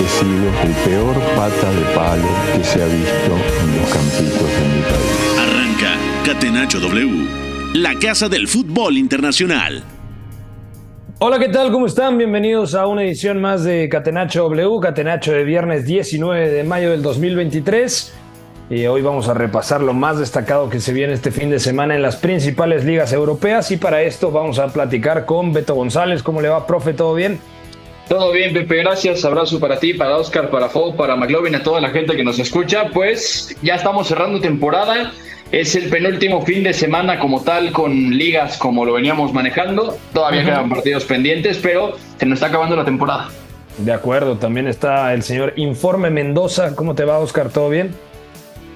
He sido el peor pata de palo que se ha visto en los campitos de mi país. Arranca Catenacho W, la casa del fútbol internacional. Hola, ¿qué tal? ¿Cómo están? Bienvenidos a una edición más de Catenacho W, Catenacho de viernes 19 de mayo del 2023. Y hoy vamos a repasar lo más destacado que se viene este fin de semana en las principales ligas europeas. Y para esto vamos a platicar con Beto González. ¿Cómo le va, profe? ¿Todo bien? Todo bien, Pepe, gracias. Abrazo para ti, para Oscar, para Fo, para McLovin, a toda la gente que nos escucha. Pues ya estamos cerrando temporada. Es el penúltimo fin de semana como tal con ligas como lo veníamos manejando. Todavía quedan partidos pendientes, pero se nos está acabando la temporada. De acuerdo, también está el señor Informe Mendoza. ¿Cómo te va, Oscar? ¿Todo bien?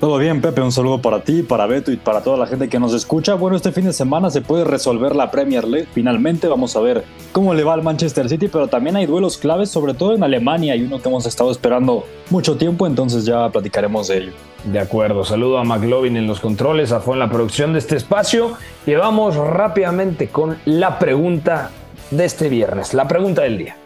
Todo bien, Pepe, un saludo para ti, para Beto y para toda la gente que nos escucha. Bueno, este fin de semana se puede resolver la Premier League. Finalmente vamos a ver cómo le va al Manchester City, pero también hay duelos claves, sobre todo en Alemania, y uno que hemos estado esperando mucho tiempo, entonces ya platicaremos de ello. De acuerdo, saludo a McLovin en los controles, a en la producción de este espacio. Y vamos rápidamente con la pregunta de este viernes, la pregunta del día.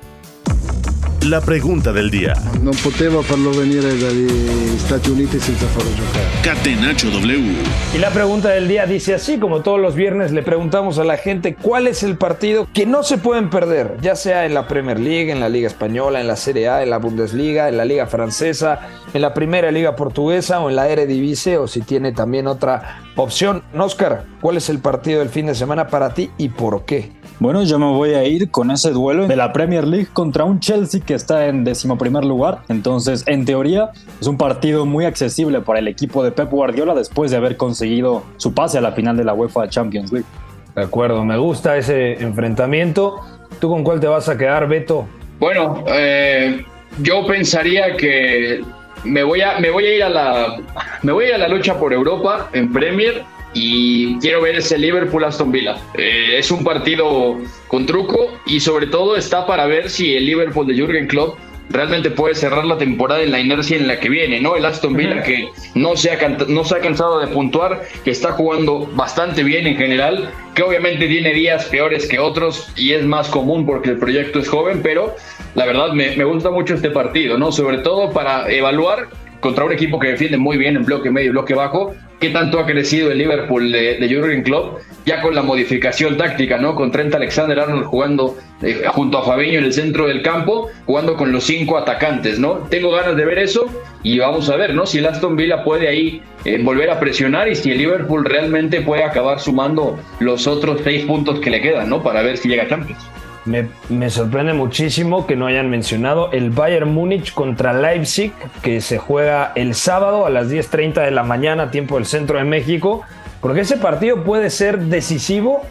La pregunta del día. Non potevo farlo venire dagli Stati Uniti senza farlo giocare. Catenacho W. Y la pregunta del día dice así, como todos los viernes le preguntamos a la gente cuál es el partido que no se pueden perder, ya sea en la Premier League, en la Liga Española, en la Serie A, en la Bundesliga, en la Liga Francesa, en la Primera Liga Portuguesa o en la Eredivisie o si tiene también otra opción. Oscar, ¿cuál es el partido del fin de semana para ti y por qué? Bueno, yo me voy a ir con ese duelo de la Premier League contra un Chelsea que está en decimoprimer lugar. Entonces, en teoría, es un partido muy accesible para el equipo de Pep Guardiola después de haber conseguido su pase a la final de la UEFA Champions League. De acuerdo, me gusta ese enfrentamiento. ¿Tú con cuál te vas a quedar, Beto? Bueno, eh, yo pensaría que me voy a me voy a ir a la me voy a ir a la lucha por Europa en Premier y quiero ver ese Liverpool Aston Villa. Eh, es un partido con truco y sobre todo está para ver si el Liverpool de Jürgen Klopp realmente puede cerrar la temporada en la inercia en la que viene, ¿no? El Aston Villa que no se ha no se ha cansado de puntuar, que está jugando bastante bien en general, que obviamente tiene días peores que otros y es más común porque el proyecto es joven, pero la verdad me, me gusta mucho este partido, ¿no? Sobre todo para evaluar contra un equipo que defiende muy bien en bloque medio y bloque bajo, qué tanto ha crecido el Liverpool de, de Jurgen Klopp, ya con la modificación táctica, ¿no? Con Trent Alexander-Arnold jugando eh, junto a Fabiño en el centro del campo, jugando con los cinco atacantes, ¿no? Tengo ganas de ver eso y vamos a ver, ¿no? Si el Aston Villa puede ahí eh, volver a presionar y si el Liverpool realmente puede acabar sumando los otros seis puntos que le quedan, ¿no? Para ver si llega a Champions. Me, sorprende muchísimo que no hayan mencionado el Bayern Múnich contra Leipzig, que se juega el sábado a las 10.30 de la mañana, tiempo del centro de México, porque ese partido puede ser decisivo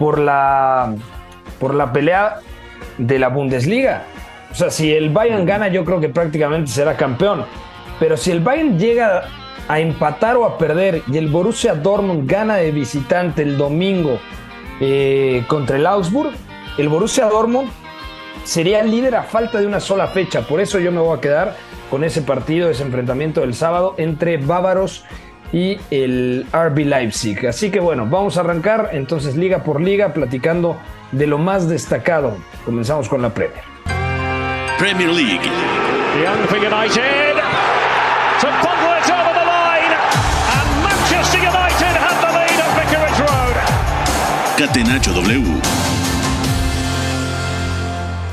por la, por la pelea de la Bundesliga. O sea, si el Bayern gana, yo creo que prácticamente será campeón. Pero si el Bayern llega a empatar o a perder y el Borussia Dortmund gana de visitante el domingo eh, contra el Augsburg, el Borussia Dortmund sería líder a falta de una sola fecha. Por eso yo me voy a quedar con ese partido, ese enfrentamiento del sábado entre bávaros y el RB Leipzig. Así que bueno, vamos a arrancar entonces liga por liga platicando de lo más destacado. Comenzamos con la Premier. Premier League. Young for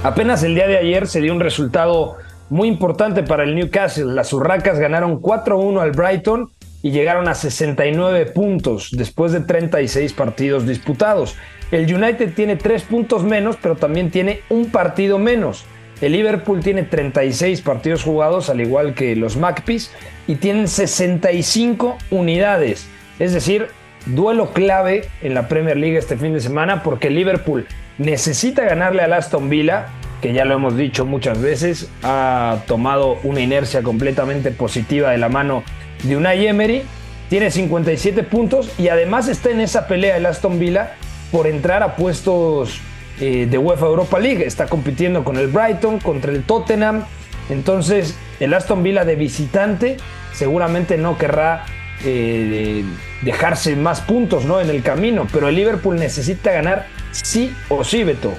Apenas el día de ayer se dio un resultado muy importante para el Newcastle. Las Urracas ganaron 4-1 al Brighton y llegaron a 69 puntos después de 36 partidos disputados. El United tiene 3 puntos menos, pero también tiene un partido menos. El Liverpool tiene 36 partidos jugados, al igual que los Magpies, y tienen 65 unidades. Es decir, duelo clave en la Premier League este fin de semana porque Liverpool necesita ganarle al Aston Villa que ya lo hemos dicho muchas veces, ha tomado una inercia completamente positiva de la mano de Unai Emery. Tiene 57 puntos y además está en esa pelea el Aston Villa por entrar a puestos eh, de UEFA Europa League. Está compitiendo con el Brighton, contra el Tottenham. Entonces, el Aston Villa de visitante seguramente no querrá eh, dejarse más puntos ¿no? en el camino, pero el Liverpool necesita ganar sí o sí, Beto.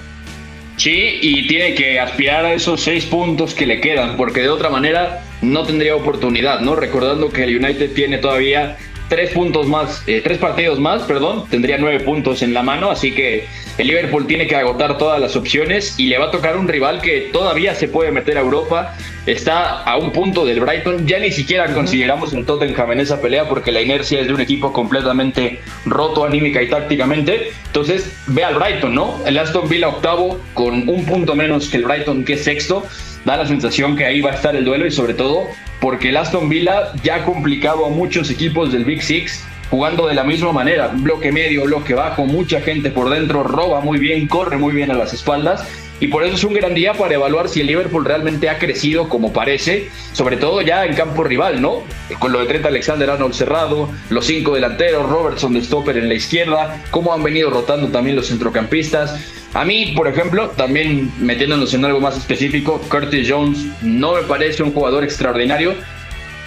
Sí, y tiene que aspirar a esos seis puntos que le quedan, porque de otra manera no tendría oportunidad, ¿no? Recordando que el United tiene todavía tres puntos más, eh, tres partidos más, perdón, tendría nueve puntos en la mano, así que el Liverpool tiene que agotar todas las opciones y le va a tocar un rival que todavía se puede meter a Europa, está a un punto del Brighton, ya ni siquiera consideramos el Tottenham en esa pelea porque la inercia es de un equipo completamente roto anímica y tácticamente, entonces ve al Brighton, ¿no? El Aston Villa octavo con un punto menos que el Brighton que es sexto, da la sensación que ahí va a estar el duelo y sobre todo porque el Aston Villa ya ha complicado a muchos equipos del Big Six jugando de la misma manera, bloque medio, bloque bajo, mucha gente por dentro, roba muy bien, corre muy bien a las espaldas. Y por eso es un gran día para evaluar si el Liverpool realmente ha crecido como parece, sobre todo ya en campo rival, ¿no? Con lo de Trent Alexander Arnold cerrado, los cinco delanteros, Robertson de stopper en la izquierda, cómo han venido rotando también los centrocampistas. A mí, por ejemplo, también metiéndonos en algo más específico, Curtis Jones no me parece un jugador extraordinario.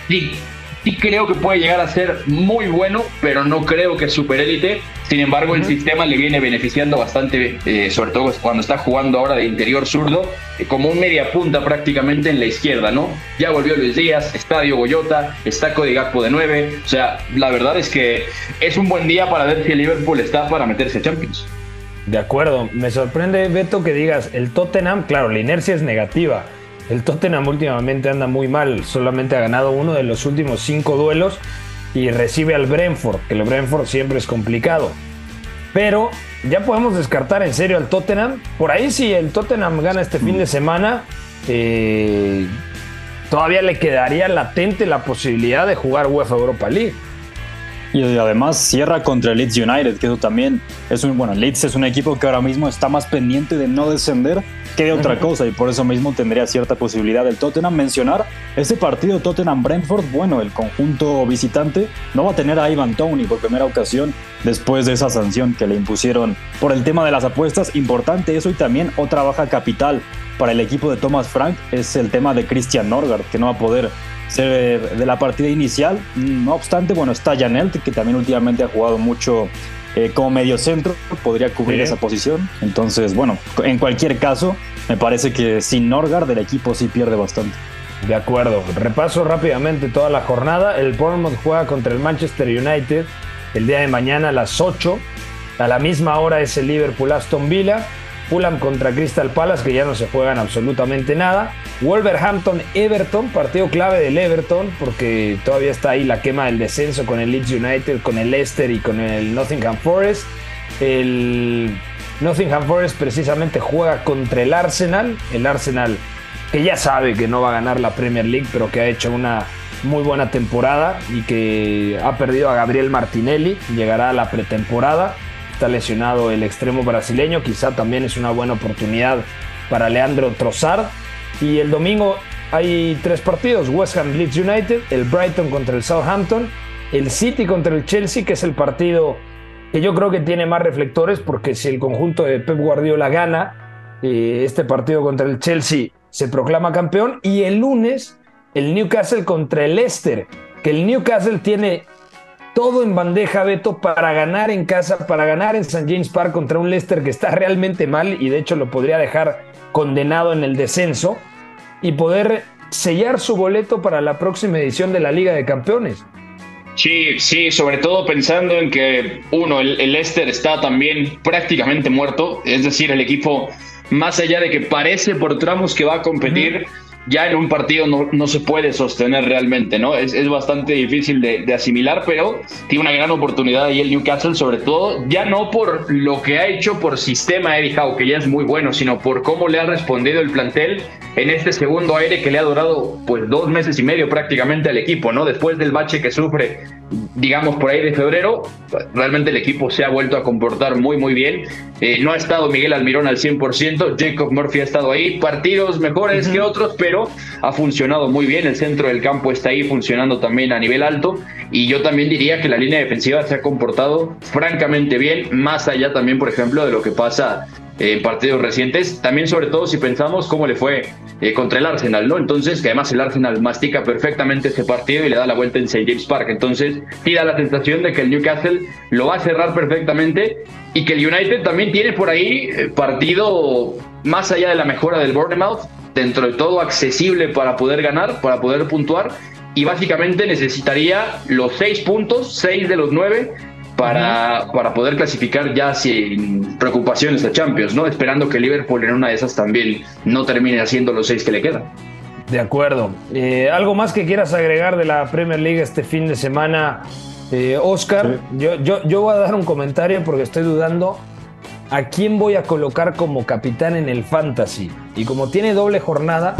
Sí, sí creo que puede llegar a ser muy bueno, pero no creo que es super élite. Sin embargo, el sistema le viene beneficiando bastante, eh, sobre todo cuando está jugando ahora de interior zurdo, eh, como un media punta prácticamente en la izquierda, ¿no? Ya volvió Luis Díaz, está Diogo Goyota, está Cody Gakpo de 9. O sea, la verdad es que es un buen día para ver si el Liverpool está para meterse a Champions. De acuerdo, me sorprende, Beto, que digas, el Tottenham, claro, la inercia es negativa. El Tottenham últimamente anda muy mal, solamente ha ganado uno de los últimos cinco duelos y recibe al Brentford, que el Brentford siempre es complicado. Pero ya podemos descartar en serio al Tottenham. Por ahí si el Tottenham gana este fin de semana, eh, todavía le quedaría latente la posibilidad de jugar UEFA Europa League. Y además cierra contra el Leeds United, que eso también es un. Bueno, Leeds es un equipo que ahora mismo está más pendiente de no descender que de otra cosa, y por eso mismo tendría cierta posibilidad del Tottenham. Mencionar este partido Tottenham-Brentford, bueno, el conjunto visitante no va a tener a Ivan Tony por primera ocasión después de esa sanción que le impusieron por el tema de las apuestas. Importante eso, y también otra baja capital para el equipo de Thomas Frank es el tema de Christian Norgard, que no va a poder ser de la partida inicial. No obstante, bueno, está Janelt, que también últimamente ha jugado mucho eh, como medio centro, podría cubrir esa posición. Entonces, bueno, en cualquier caso, me parece que sin Norgard el equipo sí pierde bastante. De acuerdo, repaso rápidamente toda la jornada. El Bournemouth juega contra el Manchester United el día de mañana a las 8. A la misma hora es el Liverpool Aston Villa. Fulham contra Crystal Palace, que ya no se juegan absolutamente nada. Wolverhampton Everton, partido clave del Everton, porque todavía está ahí la quema del descenso con el Leeds United, con el Leicester y con el Nottingham Forest. El Nottingham Forest precisamente juega contra el Arsenal. El Arsenal que ya sabe que no va a ganar la Premier League, pero que ha hecho una muy buena temporada y que ha perdido a Gabriel Martinelli. Llegará a la pretemporada está lesionado el extremo brasileño, quizá también es una buena oportunidad para Leandro Trossard. Y el domingo hay tres partidos, West Ham Leeds United, el Brighton contra el Southampton, el City contra el Chelsea, que es el partido que yo creo que tiene más reflectores, porque si el conjunto de Pep Guardiola gana, eh, este partido contra el Chelsea se proclama campeón, y el lunes el Newcastle contra el Leicester, que el Newcastle tiene todo en bandeja, Beto, para ganar en casa, para ganar en St. James Park contra un Leicester que está realmente mal y de hecho lo podría dejar condenado en el descenso y poder sellar su boleto para la próxima edición de la Liga de Campeones. Sí, sí, sobre todo pensando en que, uno, el, Leicester está también prácticamente muerto, es decir, el equipo, más allá de que parece por tramos que va a competir, ya en un partido no, no, se puede sostener realmente, ¿no? Es, es bastante difícil de, de, asimilar, pero tiene una gran oportunidad ahí el Newcastle, sobre todo, ya no por lo que ha hecho por sistema Eddie Howe, que ya es muy bueno, sino por cómo le ha respondido el plantel en este segundo aire que le ha durado pues dos meses y medio prácticamente al equipo, ¿no? Después del bache que sufre, digamos, por ahí de febrero, realmente el equipo se ha vuelto a comportar muy, muy bien Eh, no ha estado Miguel Almirón al 100%, Jacob Murphy ha estado ahí, partidos mejores que otros, pero ha funcionado muy bien, el centro del campo está ahí funcionando también a nivel alto y yo también diría que la línea defensiva se ha comportado francamente bien, más allá también, por ejemplo, de lo que pasa en partidos recientes, también sobre todo si pensamos cómo le fue eh, contra el Arsenal, ¿no? Entonces, que además el Arsenal mastica perfectamente este partido y le da la vuelta en St. James Park. Entonces, sí da la sensación de que el Newcastle lo va a cerrar perfectamente y que el United también tiene por ahí eh, partido más allá de la mejora del Bournemouth, dentro de todo accesible para poder ganar, para poder puntuar y básicamente necesitaría los seis puntos, seis de los nueve para, para poder clasificar ya sin preocupaciones a Champions, ¿no? Esperando que Liverpool en una de esas también no termine haciendo los seis que le quedan. De acuerdo. Eh, ¿Algo más que quieras agregar de la Premier League este fin de semana, eh, Oscar? Yo, yo, yo voy a dar un comentario porque estoy dudando a quién voy a colocar como capitán en el Fantasy. Y como tiene doble jornada...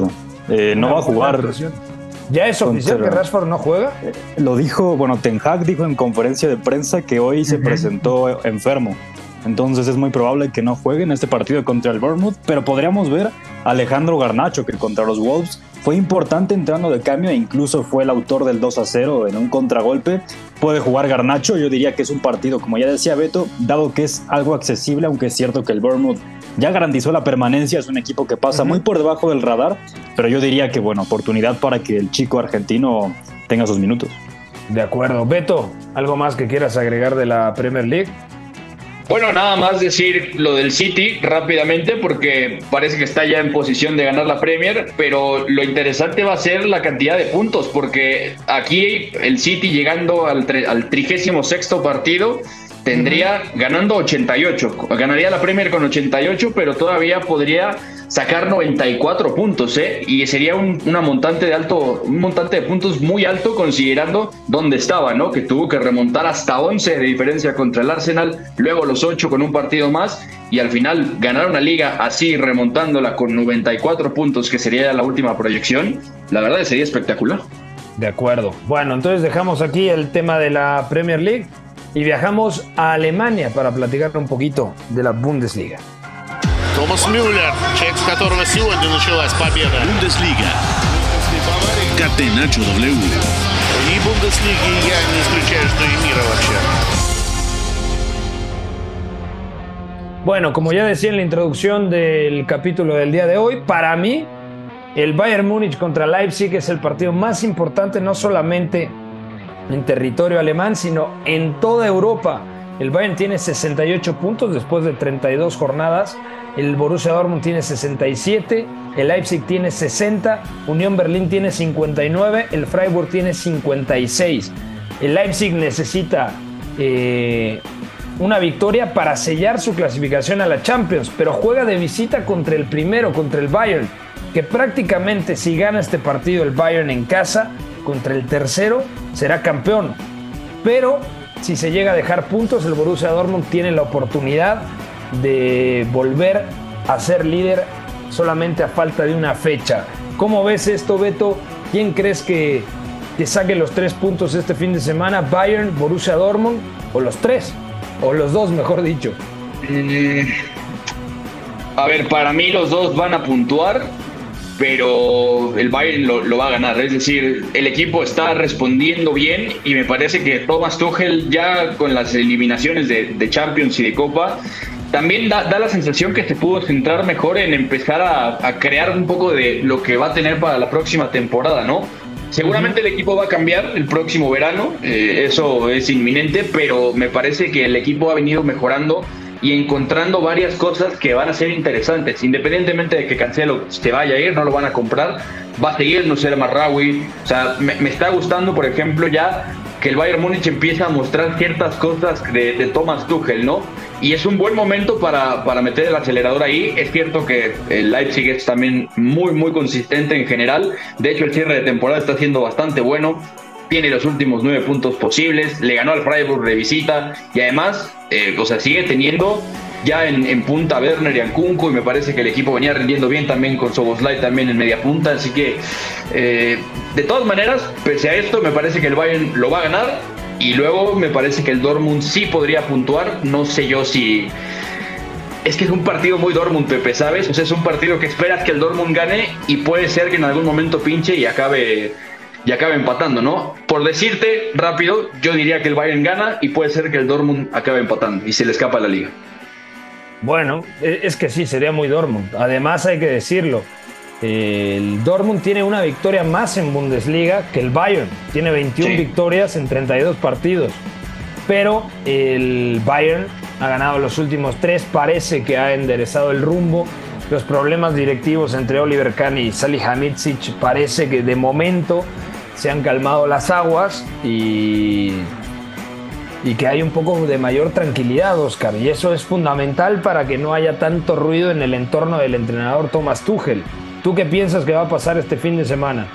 Eh, no va a jugar. ¿Ya es oficial que Rashford no juega? Eh, lo dijo, bueno, Ten Hag dijo en conferencia de prensa que hoy se presentó enfermo. Entonces es muy probable que no juegue en este partido contra el Bournemouth, pero podríamos ver a Alejandro Garnacho, que contra los Wolves fue importante entrando de cambio e incluso fue el autor del 2 a 0 en un contragolpe. Puede jugar Garnacho, yo diría que es un partido, como ya decía Beto, dado que es algo accesible, aunque es cierto que el Bournemouth ya garantizó la permanencia, es un equipo que pasa muy por debajo del radar, pero yo diría que, bueno, oportunidad para que el chico argentino tenga sus minutos. De acuerdo. Beto, ¿algo más que quieras agregar de la Premier League? Bueno, nada más decir lo del City rápidamente porque parece que está ya en posición de ganar la Premier, pero lo interesante va a ser la cantidad de puntos porque aquí el City llegando al, al trigésimo sexto partido tendría ganando 88. Ganaría la Premier con 88, pero todavía podría sacar 94 puntos, ¿eh? Y sería un, una montante de alto, un montante de puntos muy alto considerando dónde estaba, ¿no? Que tuvo que remontar hasta 11 de diferencia contra el Arsenal, luego los 8 con un partido más y al final ganar una liga así remontándola con 94 puntos, que sería la última proyección, la verdad sería espectacular. De acuerdo. Bueno, entonces dejamos aquí el tema de la Premier League y viajamos a Alemania para platicar un poquito de la Bundesliga. Томас Мюллер, человек, с которого сегодня началась победа. Бундеслига. Catenacho W. И Бундеслиги я не исключаю, что и мира вообще. Bueno, como ya decía en la introducción del capítulo del día de hoy, para mí el Bayern Múnich contra Leipzig es el partido más importante no solamente en territorio alemán, sino en toda Europa. El Bayern tiene 68 puntos después de 32 jornadas. El Borussia Dortmund tiene 67, el Leipzig tiene 60, Unión Berlín tiene 59, el Freiburg tiene 56. El Leipzig necesita eh, una victoria para sellar su clasificación a la Champions, pero juega de visita contra el primero, contra el Bayern, que prácticamente si gana este partido el Bayern en casa, contra el tercero, será campeón. Pero si se llega a dejar puntos, el Borussia Dortmund tiene la oportunidad de volver a ser líder solamente a falta de una fecha. ¿Cómo ves esto, Beto? ¿Quién crees que, que saque los tres puntos este fin de semana? ¿Bayern, Borussia Dortmund o los tres? O los dos, mejor dicho. Mm, a ver, para mí los dos van a puntuar, pero el Bayern lo, lo, va a ganar. Es decir, el equipo está respondiendo bien y me parece que Thomas Tuchel ya con las eliminaciones de, de Champions y de Copa también da, da, la sensación que se pudo centrar mejor en empezar a, a, crear un poco de lo que va a tener para la próxima temporada, ¿no? Seguramente el equipo va a cambiar el próximo verano, eh, eso es inminente, pero me parece que el equipo ha venido mejorando y encontrando varias cosas que van a ser interesantes. Independientemente de que Cancelo se vaya a ir, no lo van a comprar, va a seguir no ser Marraui. O sea, me, me, está gustando, por ejemplo, ya que el Bayern Múnich empieza a mostrar ciertas cosas de, de Thomas Tuchel, ¿no? Y es un buen momento para, para, meter el acelerador ahí. Es cierto que el Leipzig es también muy, muy consistente en general. De hecho, el cierre de temporada está siendo bastante bueno. Tiene los últimos nueve puntos posibles. Le ganó al Freiburg de visita. Y además, eh, o sea, sigue teniendo ya en, punta Werner y a Kunku. Y me parece que el equipo venía rindiendo bien también con Soboslai también en media punta. Así que, eh, de todas maneras, pese a esto, me parece que el Bayern lo va a ganar y luego me parece que el Dortmund sí podría puntuar. No sé yo si, es que es un partido muy Dortmund, Pepe, ¿sabes? O sea, es un partido que esperas que el Dortmund gane y puede ser que en algún momento pinche y acabe y acabe empatando, ¿no? Por decirte rápido, yo diría que el Bayern gana y puede ser que el Dortmund acabe empatando y se le escapa la liga. Bueno, e, es que sí, sería muy Dortmund. Además, hay que decirlo, el Dortmund tiene una victoria más en Bundesliga que el Bayern. Tiene 21 victorias en 32 partidos. Pero el Bayern ha ganado los últimos tres, parece que ha enderezado el rumbo. Los problemas directivos entre Oliver Kahn y Salihamidzic parece que de momento se han calmado las aguas y, y que hay un poco de mayor tranquilidad, Oscar. Y eso es fundamental para que no haya tanto ruido en el entorno del entrenador Thomas Tuchel. ¿Tú qué piensas que va a pasar este fin de semana?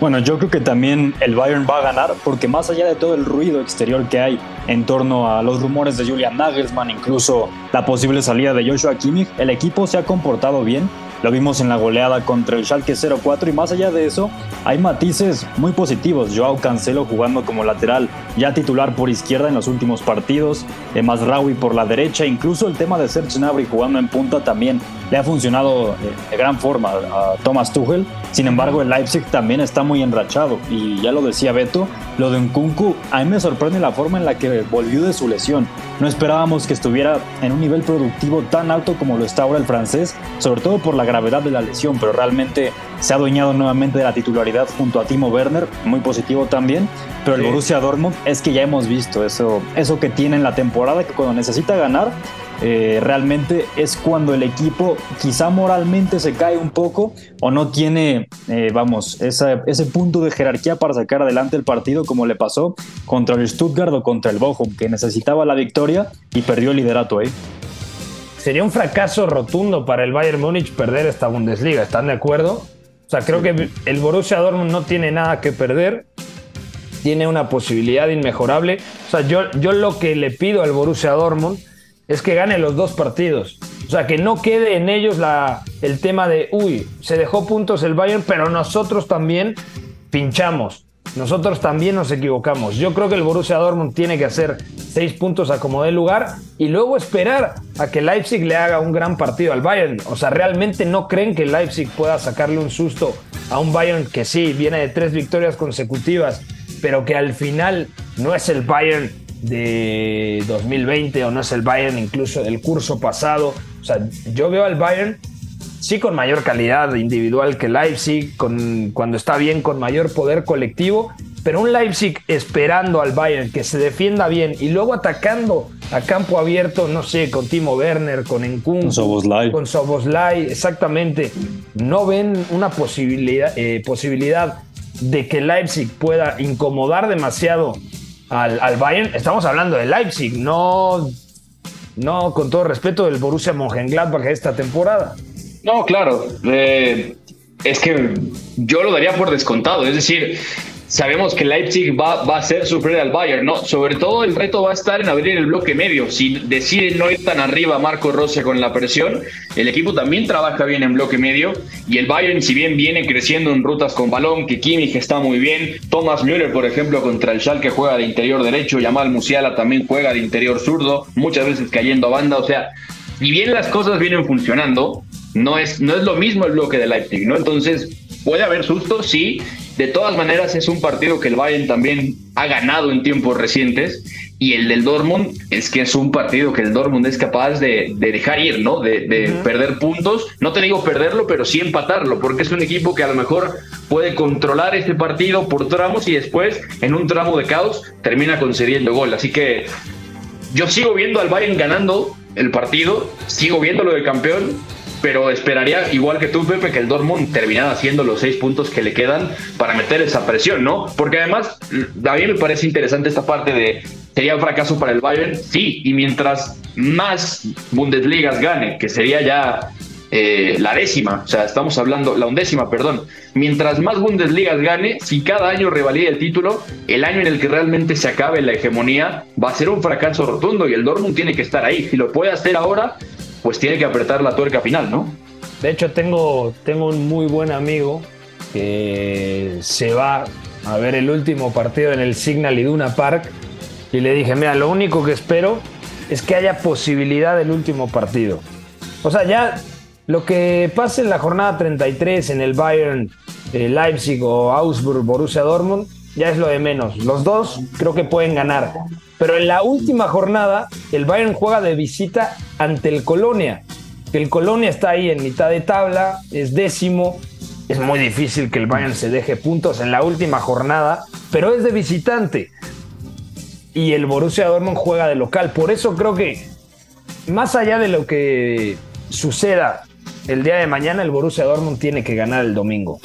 Bueno, yo creo que también el Bayern va a ganar porque más allá de todo el ruido exterior que hay en torno a los rumores de Julian Nagelsmann, incluso la posible salida de Joshua Kimmich, el equipo se ha comportado bien lo vimos en la goleada contra el Schalke 04 y más allá de eso, hay matices muy positivos. Joao Cancelo jugando como lateral, ya titular por izquierda en los últimos partidos, eh, Masraoui por la derecha, incluso el tema de Serge Gnabry jugando en punta también le ha funcionado eh, de gran forma a Thomas Tuchel. Sin embargo, el Leipzig también está muy enrachado y ya lo decía Beto, lo de Nkunku a mí me sorprende la forma en la que volvió de su lesión. No esperábamos que estuviera en un nivel productivo tan alto como lo está ahora el francés, sobre todo por la gravedad de la lesión, pero realmente se ha adueñado nuevamente de la titularidad junto a Timo Werner, muy positivo también. Pero el Borussia Dortmund es que ya hemos visto eso, eso que tiene en la temporada, que cuando necesita ganar, eh, realmente es cuando el equipo quizá moralmente se cae un poco o no tiene, eh, vamos, ese punto de jerarquía para sacar adelante el partido como le pasó contra el Stuttgart o contra el Bochum, que necesitaba la victoria y perdió el liderato ahí. Sería un fracaso rotundo para el Bayern Múnich perder esta Bundesliga, ¿están de acuerdo? O sea, creo que el Borussia Dortmund no tiene nada que perder, tiene una posibilidad inmejorable. O sea, yo, yo lo que le pido al Borussia Dortmund es que gane los dos partidos. O sea, que no quede en ellos el tema de, uy, se dejó puntos el Bayern, pero nosotros también pinchamos. Nosotros también nos equivocamos. Yo creo que el Borussia Dortmund tiene que hacer seis puntos a como dé lugar y luego esperar a que Leipzig le haga un gran partido al Bayern. O sea, realmente no creen que Leipzig pueda sacarle un susto a un Bayern que sí viene de tres victorias consecutivas, pero que al final no es el Bayern de 2020 o no es el Bayern incluso del curso pasado. O sea, yo veo al Bayern sí con mayor calidad individual que Leipzig, con, cuando está bien con mayor poder colectivo, pero un Leipzig esperando al Bayern que se defienda bien y luego atacando a campo abierto, no sé, con Timo Werner, con Encun, con Soboslai. con Soboslai, exactamente, no ven una posibilidad, eh, posibilidad de que Leipzig pueda incomodar demasiado al, Bayern, estamos hablando de Leipzig, no, no con todo respeto del Borussia Mönchengladbach esta temporada. No, claro. Eh, es que yo lo daría por descontado. Es decir, sabemos que Leipzig va, va a hacer sufrir al Bayern, ¿no? Sobre todo el reto va a estar en abrir el bloque medio. Si decide no ir tan arriba Marco Rose con la presión, el equipo también trabaja bien en bloque medio y el Bayern, si bien viene creciendo en rutas con balón, que Kimmich está muy bien, Thomas Müller, por ejemplo, contra el Schalke juega de interior derecho, Yamal Musiala también juega de interior zurdo, muchas veces cayendo a banda, o sea, y bien las cosas vienen funcionando, no es, no es lo mismo el bloque de Leipzig, ¿no? Entonces, puede haber susto, sí, de todas maneras, es un partido que el Bayern también ha ganado en tiempos recientes. Y el del Dortmund es que es un partido que el Dortmund es capaz de, dejar ir, ¿no? De, perder puntos. No te digo perderlo, pero sí empatarlo, porque es un equipo que a lo mejor puede controlar este partido por tramos y después, en un tramo de caos, termina concediendo gol. Así que yo sigo viendo al Bayern ganando el partido, sigo viéndolo de campeón, pero esperaría, igual que tú, Pepe, que el Dortmund terminara haciendo los seis puntos que le quedan para meter esa presión, ¿no? Porque además, a mí me parece interesante esta parte de, ¿sería un fracaso para el Bayern? Sí, y mientras más Bundesligas gane, que sería ya eh, la décima, o sea, estamos hablando, la undécima, perdón. Mientras más Bundesligas gane, si cada año revalida el título, el año en el que realmente se acabe la hegemonía va a ser un fracaso rotundo y el Dortmund tiene que estar ahí. Si lo puede hacer ahora, pues tiene que apretar la tuerca final, ¿no? De hecho, tengo, tengo un muy buen amigo que se va a ver el último partido en el Signal Iduna Park y le dije, mira, lo único que espero es que haya posibilidad del último partido. O sea, ya lo que pase en la jornada 33 en el Bayern, eh, Leipzig o Augsburg, Borussia Dortmund, ya es lo de menos. Los dos creo que pueden ganar. Pero en la última jornada, el Bayern juega de visita ante el Colonia. El Colonia está ahí en mitad de tabla, es décimo. Es muy difícil que el Bayern se deje puntos en la última jornada, pero es de visitante. Y el Borussia Dortmund juega de local. Por eso creo que, más allá de lo que suceda el día de mañana, el Borussia Dortmund tiene que ganar el domingo.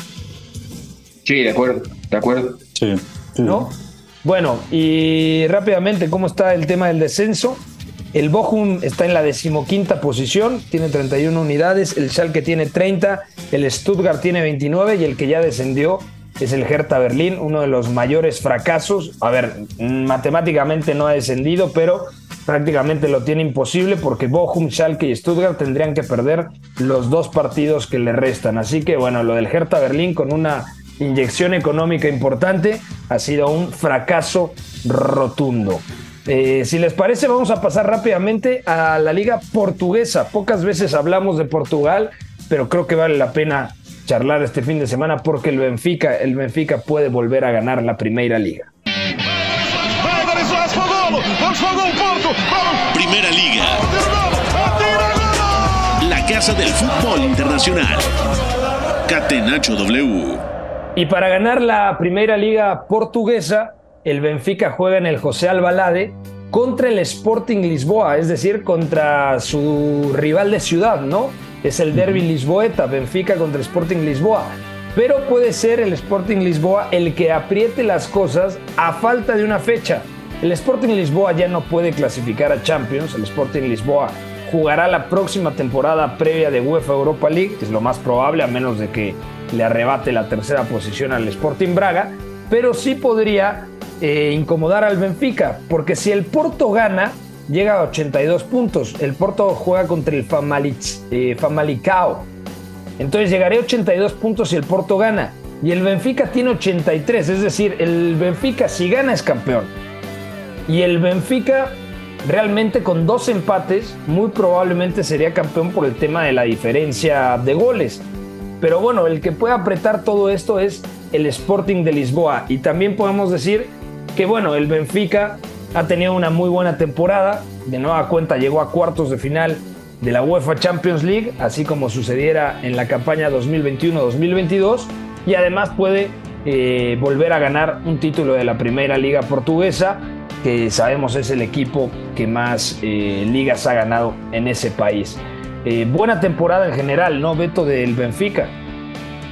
Sí, de acuerdo, de acuerdo. Sí. sí. ¿No? Bueno, y rápidamente, ¿cómo está el tema del descenso? El Bochum está en la decimoquinta posición, tiene 31 unidades, el Schalke tiene 30, el Stuttgart tiene 29 y el que ya descendió es el Hertha Berlín, uno de los mayores fracasos. A ver, matemáticamente no ha descendido, pero prácticamente lo tiene imposible porque Bochum, Schalke y Stuttgart tendrían que perder los dos partidos que le restan. Así que bueno, lo del Hertha Berlín con una inyección económica importante ha sido un fracaso rotundo. Eh, si les parece, vamos a pasar rápidamente a la liga portuguesa. Pocas veces hablamos de Portugal, pero creo que vale la pena charlar este fin de semana porque el Benfica, el Benfica puede volver a ganar la primera liga. Primera liga. La casa del fútbol internacional. Catenacho W. Y para ganar la primera liga portuguesa, el Benfica juega en el José Albalade contra el Sporting Lisboa, es decir, contra su rival de ciudad, ¿no? Es el derby lisboeta, Benfica contra Sporting Lisboa. Pero puede ser el Sporting Lisboa el que apriete las cosas a falta de una fecha. El Sporting Lisboa ya no puede clasificar a Champions, el Sporting Lisboa jugará la próxima temporada previa de UEFA Europa League, es lo más probable, a menos de que le arrebate la tercera posición al Sporting Braga, pero sí podría eh, incomodar al Benfica, porque si el Porto gana, llega a 82 puntos. El Porto juega contra el eh, Famalicao. Entonces llegaría a 82 puntos si el Porto gana. Y el Benfica tiene 83, es decir, el Benfica si gana es campeón. Y el Benfica realmente con dos empates muy probablemente sería campeón por el tema de la diferencia de goles. Pero bueno, el que puede apretar todo esto es el Sporting de Lisboa. Y también podemos decir que bueno, el Benfica ha tenido una muy buena temporada. De nueva cuenta llegó a cuartos de final de la UEFA Champions League, así como sucediera en la campaña 2021-2022. Y además puede eh, volver a ganar un título de la primera liga portuguesa, que sabemos es el equipo que más eh, ligas ha ganado en ese país. Eh, buena temporada en general, ¿no, Beto, del Benfica?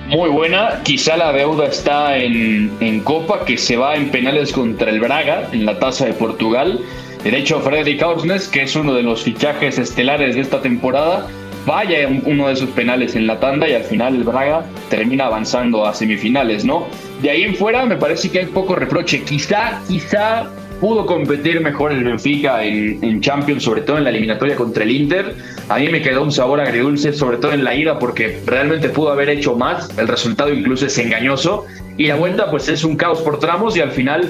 Muy buena, quizá la deuda está en, en, Copa, que se va en penales contra el Braga, en la tasa de Portugal. De hecho, Frederic Ausnes, que es uno de los fichajes estelares de esta temporada, vaya uno de esos penales en la tanda y al final el Braga termina avanzando a semifinales, ¿no? De ahí en fuera me parece que hay poco reproche. Quizá, quizá pudo competir mejor el Benfica en, Champions, sobre todo en la eliminatoria contra el Inter. A mí me quedó un sabor agridulce, sobre todo en la ida, porque realmente pudo haber hecho más. El resultado incluso es engañoso. Y la vuelta, pues es un caos por tramos y al final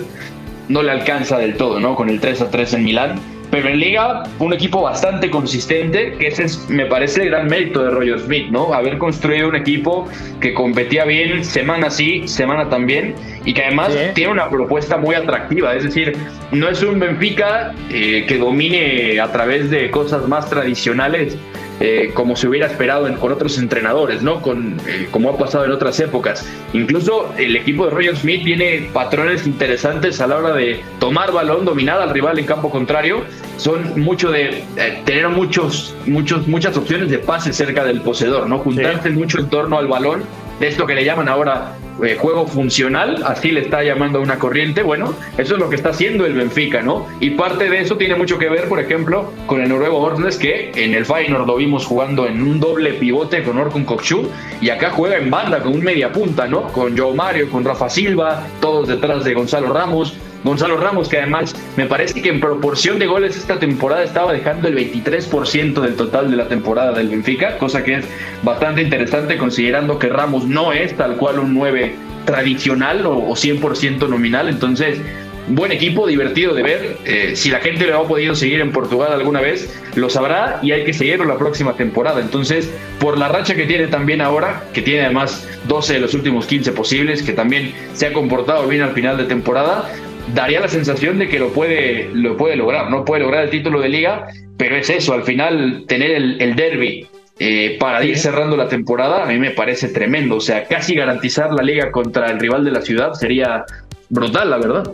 no le alcanza del todo, ¿no? Con el 3 a 3 en Milán. Pero en Liga, un equipo bastante consistente, que ese es, me parece el gran mérito de Roger Smith, ¿no? Haber construido un equipo que competía bien semana sí, semana también, y que además tiene una propuesta muy atractiva. Es decir, no es un Benfica eh, que domine a través de cosas más tradicionales, eh, como se hubiera esperado con otros entrenadores, ¿no? Con, eh, como ha pasado en otras épocas. Incluso el equipo de Roger Smith tiene patrones interesantes a la hora de tomar balón, dominar al rival en campo contrario. Son mucho de eh, tener muchos, muchos, muchas opciones de pase cerca del poseedor, ¿no? Juntarse mucho en torno al balón, de esto que le llaman ahora eh, juego funcional, así le está llamando a una corriente, bueno, eso es lo que está haciendo el Benfica, ¿no? Y parte de eso tiene mucho que ver, por ejemplo, con el noruego Ornes, que en el Feyenoord lo vimos jugando en un doble pivote con Orkun Kokchu, y acá juega en banda con un media punta, ¿no? Con Joe Mario, con Rafa Silva, todos detrás de Gonzalo Ramos, Gonzalo Ramos, que además me parece que en proporción de goles esta temporada estaba dejando el 23% del total de la temporada del Benfica, cosa que es bastante interesante considerando que Ramos no es tal cual un 9 tradicional o, 100% nominal. Entonces, buen equipo, divertido de ver. Eh, si la gente lo ha podido seguir en Portugal alguna vez, lo sabrá y hay que seguirlo la próxima temporada. Entonces, por la racha que tiene también ahora, que tiene además 12 de los últimos 15 posibles, que también se ha comportado bien al final de temporada, daría la sensación de que lo puede, lo puede lograr. No puede lograr el título de liga, pero es eso, al final tener el, el derby eh, para ir cerrando la temporada, a mí me parece tremendo. O sea, casi garantizar la liga contra el rival de la ciudad sería brutal, la verdad.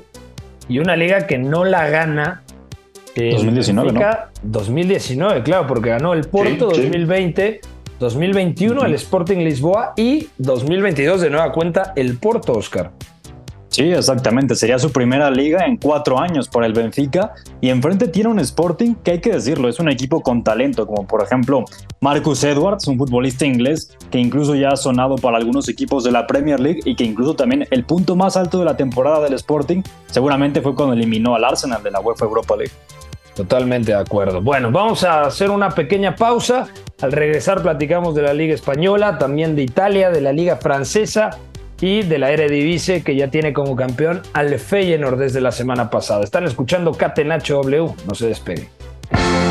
Y una liga que no la gana. 2019, ¿no? 2019, claro, porque ganó el Porto 2020, 2021 el Sporting Lisboa y 2022 de nueva cuenta el Porto, Oscar. Sí, exactamente. Sería su primera liga en cuatro años por el Benfica. Y enfrente tiene un Sporting que hay que decirlo, es un equipo con talento, como por ejemplo Marcus Edwards, un futbolista inglés que incluso ya ha sonado para algunos equipos de la Premier League y que incluso también el punto más alto de la temporada del Sporting seguramente fue cuando eliminó al Arsenal de la UEFA Europa League. Totalmente de acuerdo. Bueno, vamos a hacer una pequeña pausa. Al regresar platicamos de la Liga Española, también de Italia, de la Liga Francesa y de la Eredivisie que ya tiene como campeón al Feyenoord desde la semana pasada. Están escuchando Catenacho W, no se despegue.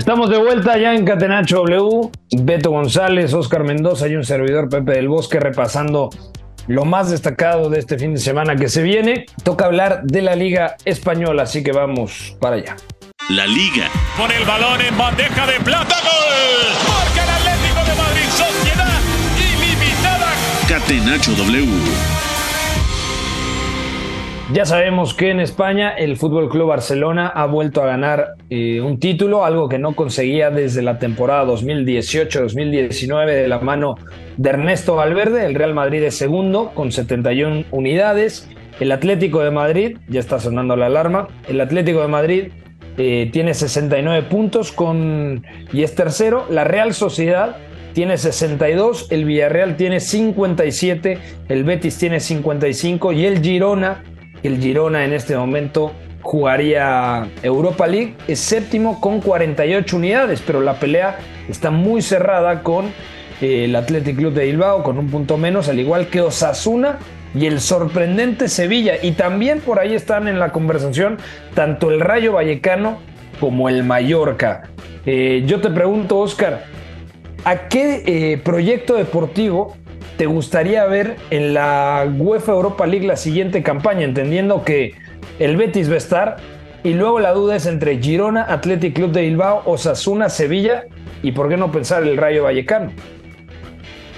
Estamos de vuelta ya en Catenacho W. Beto González, Oscar Mendoza y un servidor Pepe del Bosque repasando lo más destacado de este fin de semana que se viene. Toca hablar de la Liga Española, así que vamos para allá. La Liga. Pone el balón en bandeja de plata. ¡Gol! Marca el Atlético de Madrid. Sociedad ilimitada. Catenacho W. Ya sabemos que en España el Fútbol Club Barcelona ha vuelto a ganar eh, un título, algo que no conseguía desde la temporada 2018-2019 de la mano de Ernesto Valverde. El Real Madrid es segundo con 71 unidades. El Atlético de Madrid, ya está sonando la alarma, el Atlético de Madrid eh, tiene 69 puntos y es tercero. La Real Sociedad tiene 62, el Villarreal tiene 57, el Betis tiene 55 y el Girona el Girona en este momento jugaría Europa League, es séptimo con 48 unidades, pero la pelea está muy cerrada con eh, el Athletic Club de Bilbao con un punto menos, al igual que Osasuna y el sorprendente Sevilla. Y también por ahí están en la conversación tanto el Rayo Vallecano como el Mallorca. Eh, yo te pregunto, Oscar, ¿a qué eh, proyecto deportivo te gustaría ver en la UEFA Europa League la siguiente campaña, entendiendo que el Betis va a estar y luego la duda es entre Girona, Athletic Club de Bilbao, Osasuna, Sevilla y por qué no pensar el Rayo Vallecano.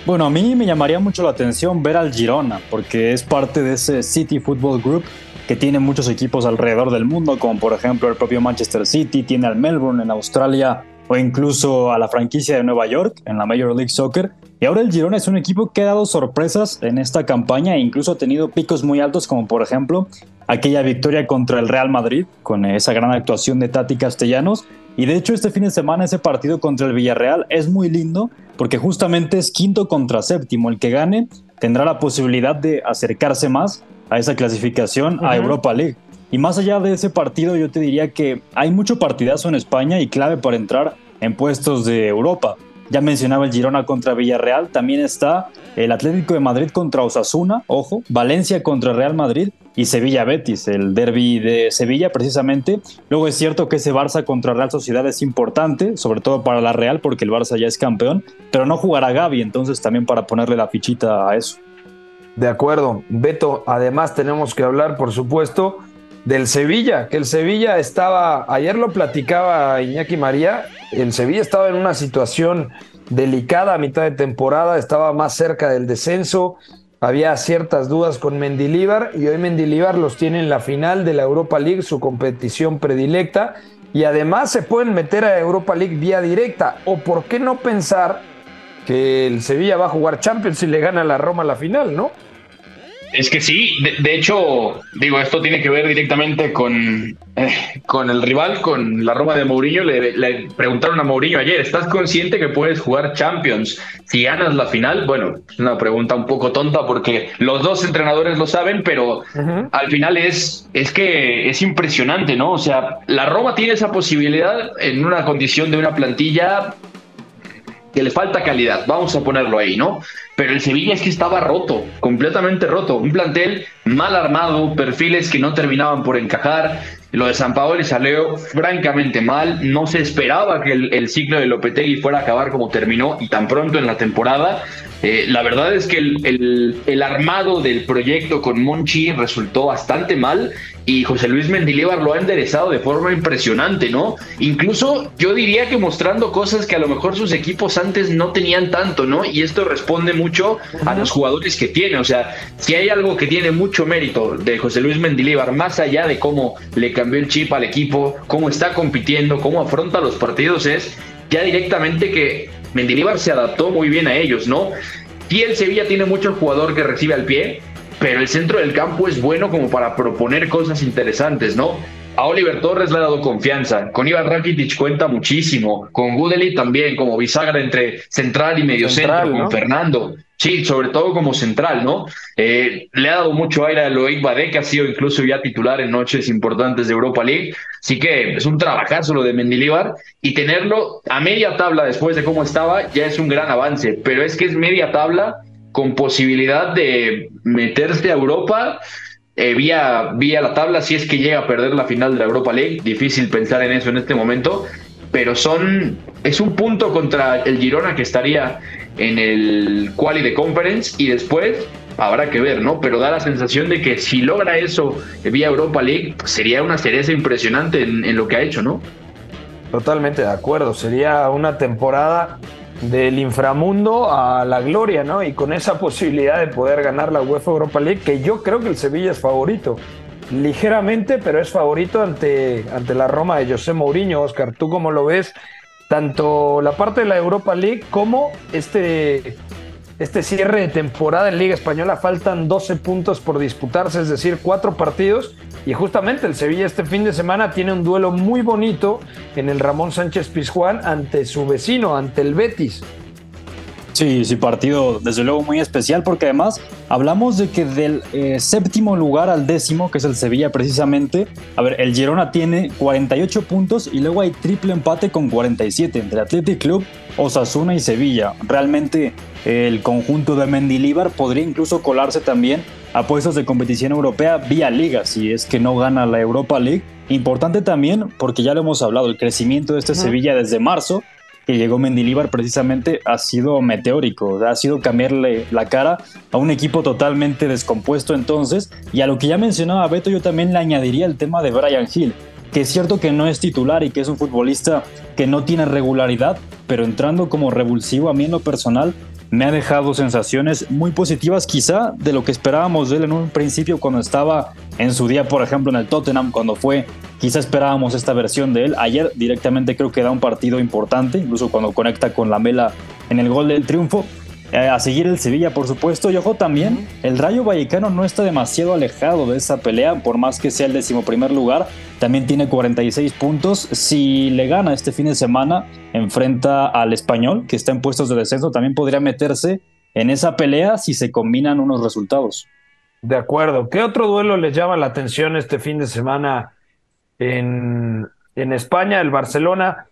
Bueno, a mí me llamaría mucho la atención ver al Girona, porque es parte de ese City Football Group que tiene muchos equipos alrededor del mundo, como por ejemplo el propio Manchester City, tiene al Melbourne en Australia o incluso a la franquicia de Nueva York en la Major League Soccer. Y ahora el Girona es un equipo que ha dado sorpresas en esta campaña e incluso ha tenido picos muy altos, como por ejemplo aquella victoria contra el Real Madrid, con esa gran actuación de Tati Castellanos. Y de hecho este fin de semana ese partido contra el Villarreal es muy lindo porque justamente es quinto contra séptimo. El que gane tendrá la posibilidad de acercarse más a esa clasificación a Europa League. Y más allá de ese partido, yo te diría que hay mucho partidazo en España y clave para entrar en puestos de Europa. Ya mencionaba el Girona contra Villarreal, también está el Atlético de Madrid contra Osasuna, ojo, Valencia contra Real Madrid y Sevilla Betis, el derby de Sevilla precisamente. Luego es cierto que ese Barça contra Real Sociedad es importante, sobre todo para la Real porque el Barça ya es campeón, pero no jugará Gaby, entonces también para ponerle la fichita a eso. De acuerdo, Beto, además tenemos que hablar, por supuesto, del Sevilla, que el Sevilla estaba, ayer lo platicaba Iñaki María, el Sevilla estaba en una situación delicada a mitad de temporada, estaba más cerca del descenso, había ciertas dudas con Mendilíbar y hoy Mendilíbar los tiene en la final de la Europa League, su competición predilecta, y además se pueden meter a Europa League vía directa, o por qué no pensar que el Sevilla va a jugar Champions y le gana a la Roma la final, ¿no? Es que sí, de, hecho, digo, esto tiene que ver directamente con, eh, con el rival, con la Roma de Mourinho. Le, preguntaron a Mourinho ayer, ¿estás consciente que puedes jugar Champions si ganas la final? Bueno, es una pregunta un poco tonta porque los dos entrenadores lo saben, pero al final es, es que es impresionante, ¿no? O sea, la Roma tiene esa posibilidad en una condición de una plantilla que le falta calidad, vamos a ponerlo ahí, ¿no? Pero el Sevilla es que estaba roto, completamente roto, un plantel mal armado, perfiles que no terminaban por encajar, lo de San Paolo salió francamente mal. No se esperaba que el, ciclo de Lopetegui fuera a acabar como terminó y tan pronto en la temporada. Eh, la verdad es que el, el, armado del proyecto con Monchi resultó bastante mal y José Luis Mendilibar lo ha enderezado de forma impresionante, ¿no? Incluso yo diría que mostrando cosas que a lo mejor sus equipos antes no tenían tanto, ¿no? Y esto responde mucho a los jugadores que tiene. O sea, si hay algo que tiene mucho mérito de José Luis Mendilibar, más allá de cómo le cambió el chip al equipo, cómo está compitiendo, cómo afronta los partidos, es ya directamente que Mendilibar se adaptó muy bien a ellos, ¿no? Y el Sevilla tiene mucho jugador que recibe al pie, pero el centro del campo es bueno como para proponer cosas interesantes, ¿no? A Oliver Torres le ha dado confianza, con Iván Rakitic cuenta muchísimo, con Gudeli también, como bisagra entre central y medio centro, con Fernando. Sí, sobre todo como central, ¿no? Eh, le ha dado mucho aire a Loic Badé, que ha sido incluso ya titular en noches importantes de Europa League. Así que es un trabajazo lo de Mendilibar y tenerlo a media tabla después de cómo estaba ya es un gran avance, pero es que es media tabla con posibilidad de meterse a Europa eh, vía, vía la tabla si es que llega a perder la final de la Europa League. Difícil pensar en eso en este momento, pero son es un punto contra el Girona que estaría en el quali de conference y después habrá que ver, ¿no? Pero da la sensación de que si logra eso vía Europa League, sería una cereza impresionante en, lo que ha hecho, ¿no? Totalmente de acuerdo, sería una temporada del inframundo a la gloria, ¿no? Y con esa posibilidad de poder ganar la UEFA Europa League, que yo creo que el Sevilla es favorito. Ligeramente, pero es favorito ante, ante la Roma de José Mourinho. Oscar, ¿tú cómo lo ves? tanto la parte de la Europa League como este, este cierre de temporada en Liga Española. Faltan 12 puntos por disputarse, es decir, cuatro partidos. Y justamente el Sevilla este fin de semana tiene un duelo muy bonito en el Ramón Sánchez Pizjuán ante su vecino, ante el Betis. Sí, sí, partido desde luego muy especial porque además hablamos de que del eh, séptimo lugar al décimo, que es el Sevilla precisamente, a ver, el Girona tiene 48 puntos y luego hay triple empate con 47 entre Athletic Club, Osasuna y Sevilla. Realmente el conjunto de Mendilíbar podría incluso colarse también a puestos de competición europea vía liga, si es que no gana la Europa League. Importante también, porque ya lo hemos hablado, el crecimiento de este Sevilla desde marzo que llegó Mendilíbar precisamente ha sido meteórico, ha sido cambiarle la cara a un equipo totalmente descompuesto entonces, y a lo que ya mencionaba Beto yo también le añadiría el tema de Brian Hill, que es cierto que no es titular y que es un futbolista que no tiene regularidad, pero entrando como revulsivo a mí en lo personal me ha dejado sensaciones muy positivas quizá de lo que esperábamos de él en un principio cuando estaba en su día, por ejemplo, en el Tottenham, cuando fue, quizá esperábamos esta versión de él. Ayer directamente creo que da un partido importante, incluso cuando conecta con la Mela en el gol del triunfo. Eh, a seguir el Sevilla, por supuesto. Y ojo también, el Rayo Vallecano no está demasiado alejado de esa pelea, por más que sea el decimoprimer lugar. También tiene 46 puntos. Si le gana este fin de semana, enfrenta al Español, que está en puestos de descenso, también podría meterse en esa pelea si se combinan unos resultados. De acuerdo. ¿Qué otro duelo les llama la atención este fin de semana en, en España? El Barcelona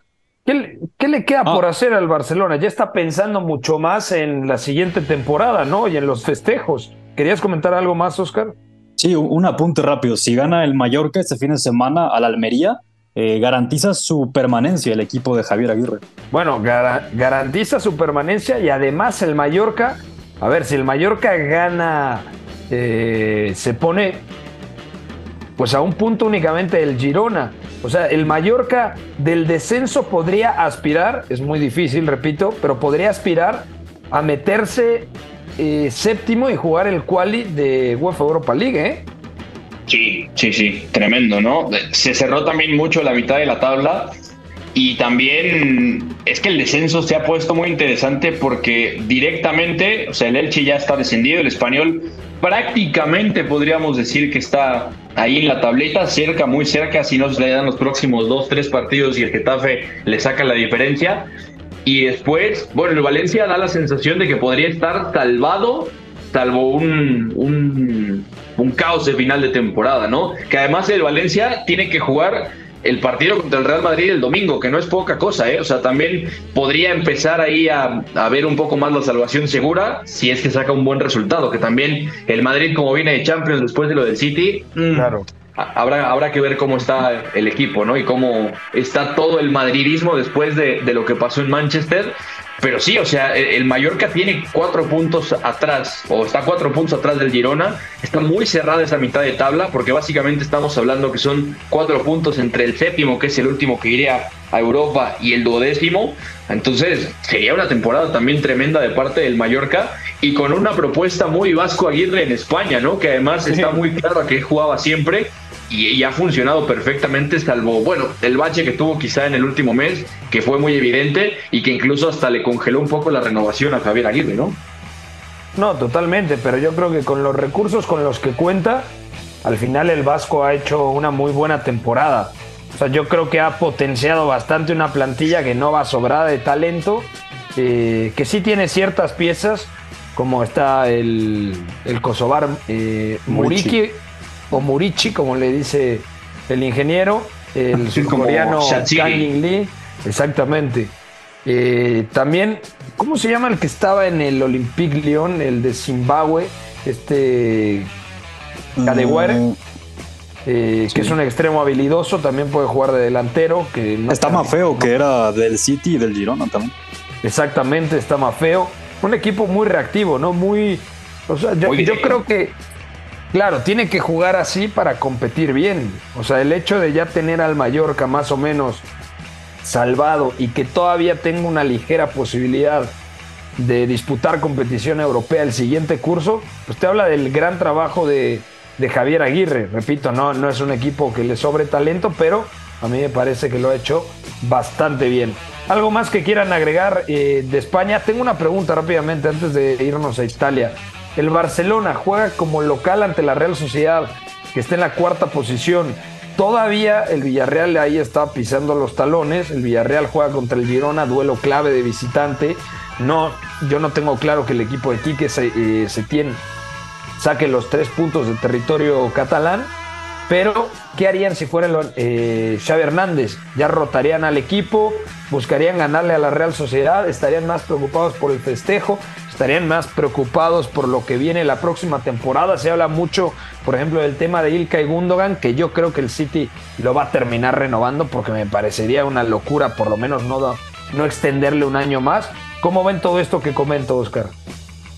¿Qué, le queda por ah. hacer al Barcelona? Ya está pensando mucho más en la siguiente temporada, ¿no? Y en los festejos. ¿Querías comentar algo más, Oscar? Sí, un apunte rápido. Si gana el Mallorca este fin de semana al Almería, eh, garantiza su permanencia el equipo de Javier Aguirre. Bueno, garantiza su permanencia y además el Mallorca, a ver, si el Mallorca gana, eh, se pone pues a un punto únicamente el Girona. O sea, el Mallorca del descenso podría aspirar, es muy difícil, repito, pero podría aspirar a meterse eh, séptimo y jugar el quali de UEFA Europa League, ¿eh? Sí, sí, sí, tremendo, ¿no? Se cerró también mucho la mitad de la tabla y también es que el descenso se ha puesto muy interesante porque directamente, o sea, el Elche ya está descendido, el español prácticamente podríamos decir que está ahí en la tableta, cerca, muy cerca, si no se le dan los próximos dos, tres partidos y el Getafe le saca la diferencia. Y después, bueno, el Valencia da la sensación de que podría estar salvado, salvo un, un, un caos de final de temporada, ¿no? Que además el Valencia tiene que jugar el partido contra el Real Madrid el domingo, que no es poca cosa, ¿eh? O sea, también podría empezar ahí a, a, ver un poco más la salvación segura si es que saca un buen resultado, que también el Madrid como viene de Champions después de lo del City, Claro. habrá, habrá que ver cómo está el equipo, ¿no? Y cómo está todo el madridismo después de, de lo que pasó en Manchester. Pero sí, o sea, el, Mallorca tiene cuatro puntos atrás, o está cuatro puntos atrás del Girona. Está muy cerrada esa mitad de tabla, porque básicamente estamos hablando que son cuatro puntos entre el séptimo, que es el último que iría a Europa, y el duodécimo. Entonces, sería una temporada también tremenda de parte del Mallorca y con una propuesta muy Vasco Aguirre en España, ¿no? Que además está muy claro que jugaba siempre y, y, ha funcionado perfectamente, salvo, bueno, el bache que tuvo quizá en el último mes, que fue muy evidente y que incluso hasta le congeló un poco la renovación a Javier Aguirre, ¿no? No, totalmente, pero yo creo que con los recursos con los que cuenta, al final el Vasco ha hecho una muy buena temporada. O sea, yo creo que ha potenciado bastante una plantilla que no va sobrada de talento, eh, que sí tiene ciertas piezas, como está el, el Kosovar eh, Muriki, o Murichi, como le dice el ingeniero, el surcoreano Kang Lee, exactamente. Eh, también, ¿cómo se llama el que estaba en el Olympique Lyon, el de Zimbabue? Este Kadewere, mm. eh, sí. que es un extremo habilidoso, también puede jugar de delantero. Que no está más feo, que era del City y del Girona también. Exactamente, está más feo. Un equipo muy reactivo, ¿no? Muy. O sea, yo, yo creo que Claro, tiene que jugar así para competir bien. O sea, el hecho de ya tener al Mallorca más o menos salvado y que todavía tenga una ligera posibilidad de disputar competición europea el siguiente curso, pues te habla del gran trabajo de, Javier Aguirre. Repito, no, no es un equipo que le sobre talento, pero a mí me parece que lo ha hecho bastante bien. ¿Algo más que quieran agregar eh, de España? Tengo una pregunta rápidamente antes de irnos a Italia. El Barcelona juega como local ante la Real Sociedad, que está en la cuarta posición. Todavía el Villarreal ahí está pisando los talones. El Villarreal juega contra el Girona, duelo clave de visitante. No, yo no tengo claro que el equipo de Quique se, eh, tiene, saque los tres puntos de territorio catalán. Pero, ¿qué harían si fuera eh, Xavi Hernández? ¿Ya rotarían al equipo? ¿Buscarían ganarle a la Real Sociedad? ¿Estarían más preocupados por el festejo? Estarían más preocupados por lo que viene la próxima temporada. Se habla mucho, por ejemplo, del tema de Ilka y Gundogan, que yo creo que el City lo va a terminar renovando porque me parecería una locura, por lo menos no, no extenderle un año más. ¿Cómo ven todo esto que comento, Oscar?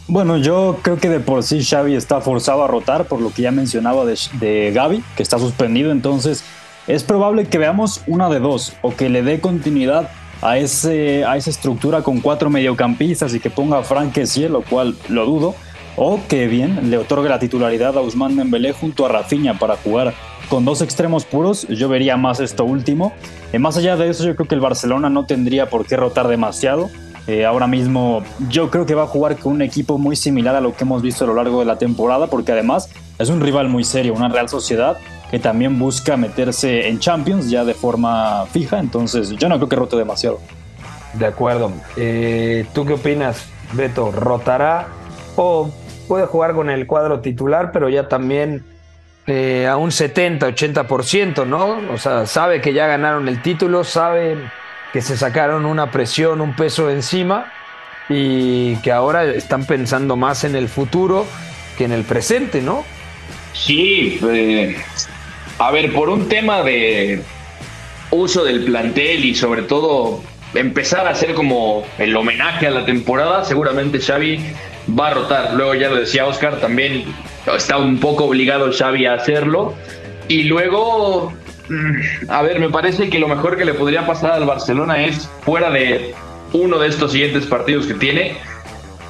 Bueno, yo creo que de por sí Xavi está forzado a rotar, por lo que ya mencionaba de, de Gaby, que está suspendido, entonces es probable que veamos una de dos, o que le dé continuidad a, ese, a esa estructura con cuatro mediocampistas y que ponga a Frank Kessié, lo cual lo dudo, o que bien le otorgue la titularidad a Usman Dembélé junto a Rafinha para jugar con dos extremos puros, yo vería más esto último. Eh, más allá de eso, yo creo que el Barcelona no tendría por qué rotar demasiado. Eh, ahora mismo yo creo que va a jugar con un equipo muy similar a lo que hemos visto a lo largo de la temporada, porque además es un rival muy serio, una Real Sociedad que también busca meterse en Champions ya de forma fija, entonces yo no creo que rote demasiado. De acuerdo. Eh, ¿Tú qué opinas, Beto? ¿Rotará o puede jugar con el cuadro titular, pero ya también eh, a un 70, 80%, ¿no? O sea, sabe que ya ganaron el título, saben que se sacaron una presión, un peso encima y que ahora están pensando más en el futuro que en el presente, ¿no? Sí, eh, a ver, por un tema de uso del plantel y sobre todo empezar a hacer como el homenaje a la temporada, seguramente Xavi va a rotar. Luego ya lo decía Oscar, también está un poco obligado Xavi a hacerlo. Y luego, mm, a ver, me parece que lo mejor que le podría pasar al Barcelona es fuera de uno de estos siguientes partidos que tiene.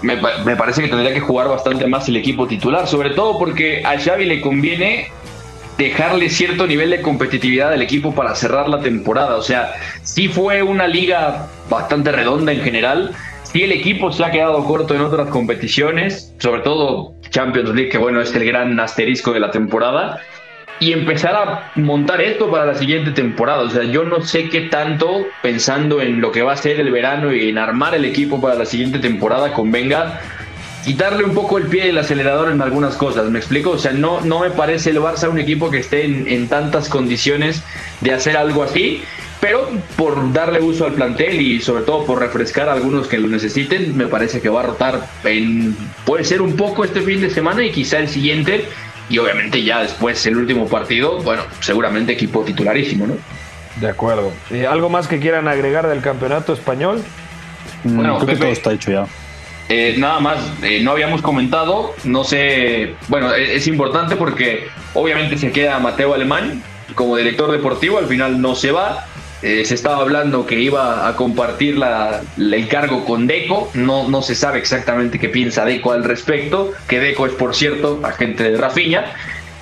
Me, me parece que tendría que jugar bastante más el equipo titular, sobre todo porque a Xavi le conviene dejarle cierto nivel de competitividad al equipo para cerrar la temporada. O sea, sí fue una liga bastante redonda en general. Sí el equipo se ha quedado corto en otras competiciones, sobre todo Champions League, que bueno, es el gran asterisco de la temporada, y empezar a montar esto para la siguiente temporada. O sea, yo no sé qué tanto, pensando en lo que va a ser el verano y en armar el equipo para la siguiente temporada, convenga quitarle un poco el pie del acelerador en algunas cosas, ¿me explico? O sea, no, no me parece el Barça un equipo que esté en, en tantas condiciones de hacer algo así, pero por darle uso al plantel y sobre todo por refrescar a algunos que lo necesiten, me parece que va a rotar en, puede ser un poco este fin de semana y quizá el siguiente, y obviamente ya después el último partido, bueno, seguramente equipo titularísimo, ¿no? De acuerdo. ¿Y ¿Algo más que quieran agregar del campeonato español? Bueno, Creo que todo está hecho ya. Eh, nada más, eh, no habíamos comentado, no sé, bueno, e- es, importante porque obviamente se queda Mateo Alemán como director deportivo, al final no se va. Eh, se estaba hablando que iba a compartir la, el cargo con Deco, no, no se sabe exactamente qué piensa Deco al respecto, que Deco es por cierto agente de Rafinha.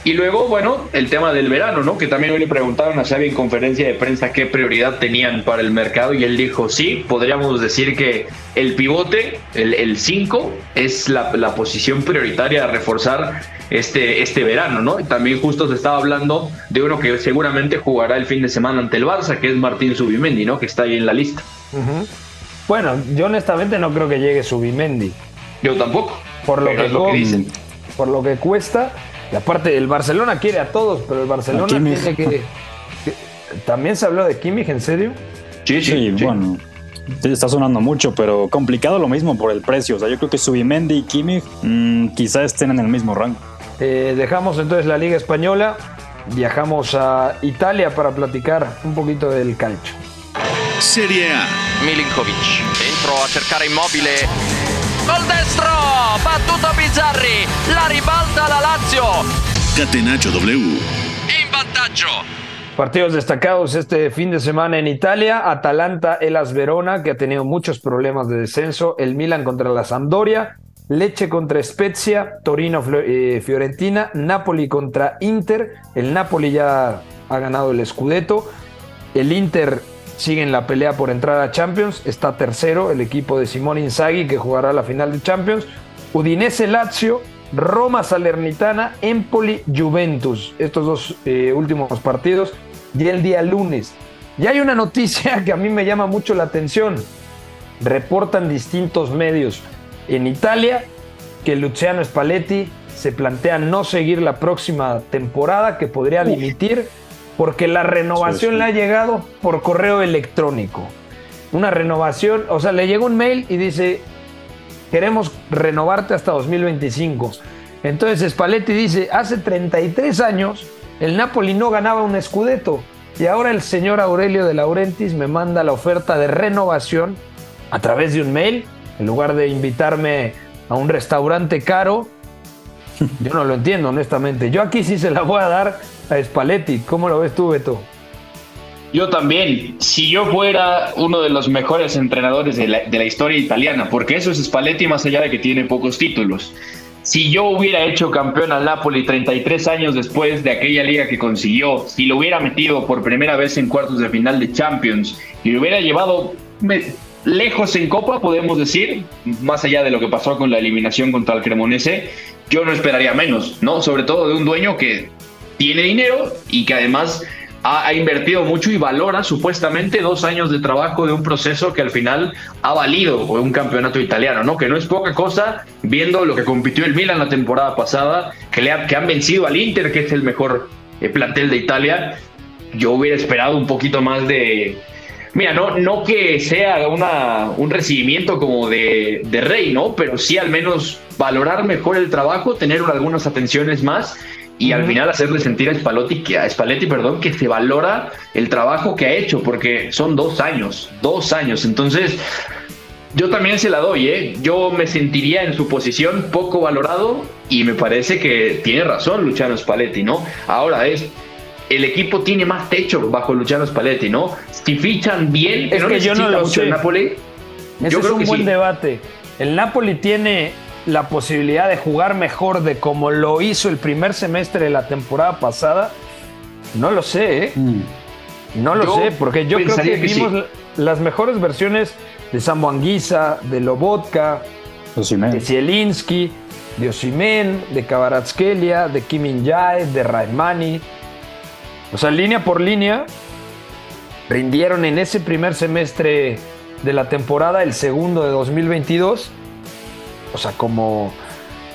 Y luego, bueno, el tema del verano, ¿no? Que también hoy le preguntaron a Xavi en conferencia de prensa qué prioridad tenían para el mercado y él dijo, sí, podríamos decir que el pivote, el 5, es la, la posición prioritaria a reforzar este, este verano, ¿no? Y también justo se estaba hablando de uno que seguramente jugará el fin de semana ante el Barça, que es Martín Subimendi, ¿no? Que está ahí en la lista. Bueno, yo honestamente no creo que llegue Subimendi. Yo tampoco. Por lo que, lo dicen. por lo que cuesta. Y aparte, el Barcelona quiere a todos, pero el Barcelona tiene que, que- También se habló de Kimmich, ¿en serio? Sí, Sí, bueno. sí, está sonando mucho, pero complicado lo mismo por el precio. O sea, yo creo que Subimendi y Kimmich mm, quizá estén en el mismo rango. Eh, dejamos entonces la Liga Española, viajamos a Italia para platicar un poquito del calcio. Serie A. Milinkovic dentro a cercare immobile col destro battuto Bizzarri la ribalta la Lazio. Catenaccio W. in vantaggio. Partidos destacados este fin de semana en Italia, Atalanta, Elas Verona, que ha tenido muchos problemas de descenso, el Milan contra la Sampdoria, Leche contra Spezia, Torino, eh, Fiorentina, Napoli contra Inter, el Napoli ya ha ganado el Scudetto, el Inter sigue en la pelea por entrar a Champions, está tercero el equipo de Simone Inzaghi que jugará la final de Champions, Udinese Lazio, Roma Salernitana, Empoli Juventus, estos dos eh, últimos partidos. Y el día lunes. Y hay una noticia que a mí me llama mucho la atención. Reportan distintos medios en Italia que Luciano Spalletti se plantea no seguir la próxima temporada, que podría dimitir porque la renovación Sí, sí. le ha llegado por correo electrónico. Una renovación, o sea, le llegó un mail y dice, queremos renovarte hasta 2025. Entonces Spalletti dice, hace 33 años el Napoli no ganaba un Scudetto y ahora el señor Aurelio de Laurentiis me manda la oferta de renovación a través de un mail, en lugar de invitarme a un restaurante caro. Yo no lo entiendo, honestamente. Yo aquí sí se la voy a dar a Spalletti. ¿Cómo lo ves tú, Beto? Yo también, si yo fuera uno de los mejores entrenadores de la, historia italiana, porque eso es Spalletti más allá de que tiene pocos títulos. Si yo hubiera hecho campeón al Napoli 33 años después de aquella liga que consiguió, si lo hubiera metido por primera vez en cuartos de final de Champions y lo hubiera llevado lejos en Copa, podemos decir, más allá de lo que pasó con la eliminación contra el Cremonese, yo no esperaría menos, ¿no? Sobre todo de un dueño que tiene dinero y que además ha, ha invertido mucho y valora supuestamente dos años de trabajo de un proceso que al final ha valido un campeonato italiano, ¿no? Que no es poca cosa viendo lo que compitió el Milan la temporada pasada, que, le ha- que han vencido al Inter, que es el mejor eh, plantel de Italia. Yo hubiera esperado un poquito más de... Mira, no, no que sea una, un recibimiento como de, de rey, ¿no? Pero sí al menos valorar mejor el trabajo, tener algunas atenciones más y al final hacerle sentir a Spalletti, que, a Spalletti perdón, que se valora el trabajo que ha hecho, porque son dos años, dos años. Entonces, yo también se la doy, ¿eh? Yo me sentiría en su posición poco valorado y me parece que tiene razón Luciano Spalletti, ¿no? Ahora es, el equipo tiene más techo bajo Luciano Spalletti, ¿no? Si fichan bien, Es no que yo no lo mucho sé. el Napoli. Ese yo es creo un que buen sí. debate. El Napoli tiene la posibilidad de jugar mejor de como lo hizo el primer semestre de la temporada pasada. No lo sé, ¿eh? No lo Yo sé, porque yo creo que, que vimos la- las mejores versiones de Sambo Anguisa, de Lobotka, de Zielinski, de Osimen, de Kvaratskhelia, de Kim Jae, de Raimani. O sea, línea por línea, rindieron en ese primer semestre de la temporada, el segundo de 2022. O sea, como,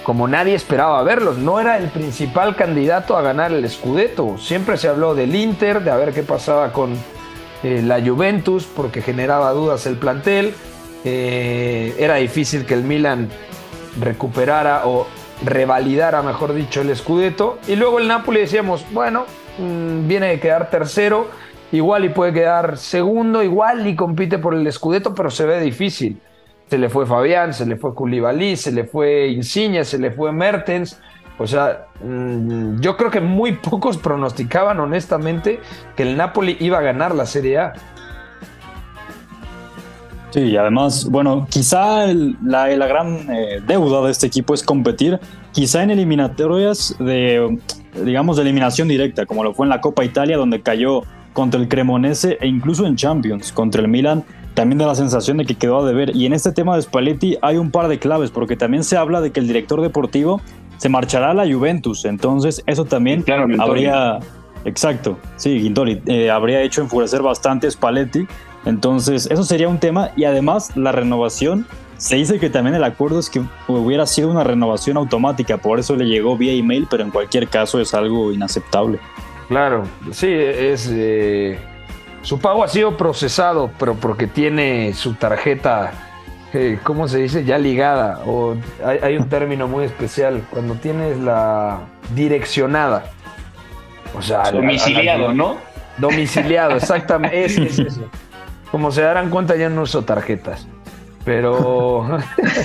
como nadie esperaba verlos. No era el principal candidato a ganar el Scudetto. Siempre se habló del Inter, de a ver qué pasaba con eh, la Juventus, porque generaba dudas el plantel. Eh, era difícil que el Milan recuperara o revalidara, mejor dicho, el Scudetto. Y luego el Napoli decíamos, bueno, mm, viene de quedar tercero, igual y puede quedar segundo, igual y compite por el Scudetto, pero se ve difícil. Se le fue Fabián, se le fue Koulibaly, se le fue Insigne, se le fue Mertens. O sea, mm, yo creo que muy pocos pronosticaban honestamente que el Napoli iba a ganar la Serie A. Sí, y además, bueno, quizá la, gran eh, deuda de este equipo es competir, quizá en eliminatorias de, digamos, de eliminación directa, como lo fue en la Copa Italia, donde cayó contra el Cremonese e incluso en Champions, contra el Milan, también da la sensación de que quedó a deber. Y en este tema de Spalletti hay un par de claves, porque también se habla de que el director deportivo se marchará a la Juventus, entonces eso también habría... Exacto, sí, Guindoli, eh, habría hecho enfurecer bastante a Spalletti entonces, eso sería un tema y además la renovación, se dice que también el acuerdo es que hubiera sido una renovación automática, por eso le llegó vía email, pero en cualquier caso es algo inaceptable. Claro, sí, es... Eh, su pago ha sido procesado, pero porque tiene su tarjeta, eh, ¿cómo se dice? Ya ligada, o hay, un término muy especial, cuando tienes la direccionada. O sea, domiciliado, ¿no? Domiciliado, exactamente. es, es eso. Como se darán cuenta, ya no uso tarjetas. Pero,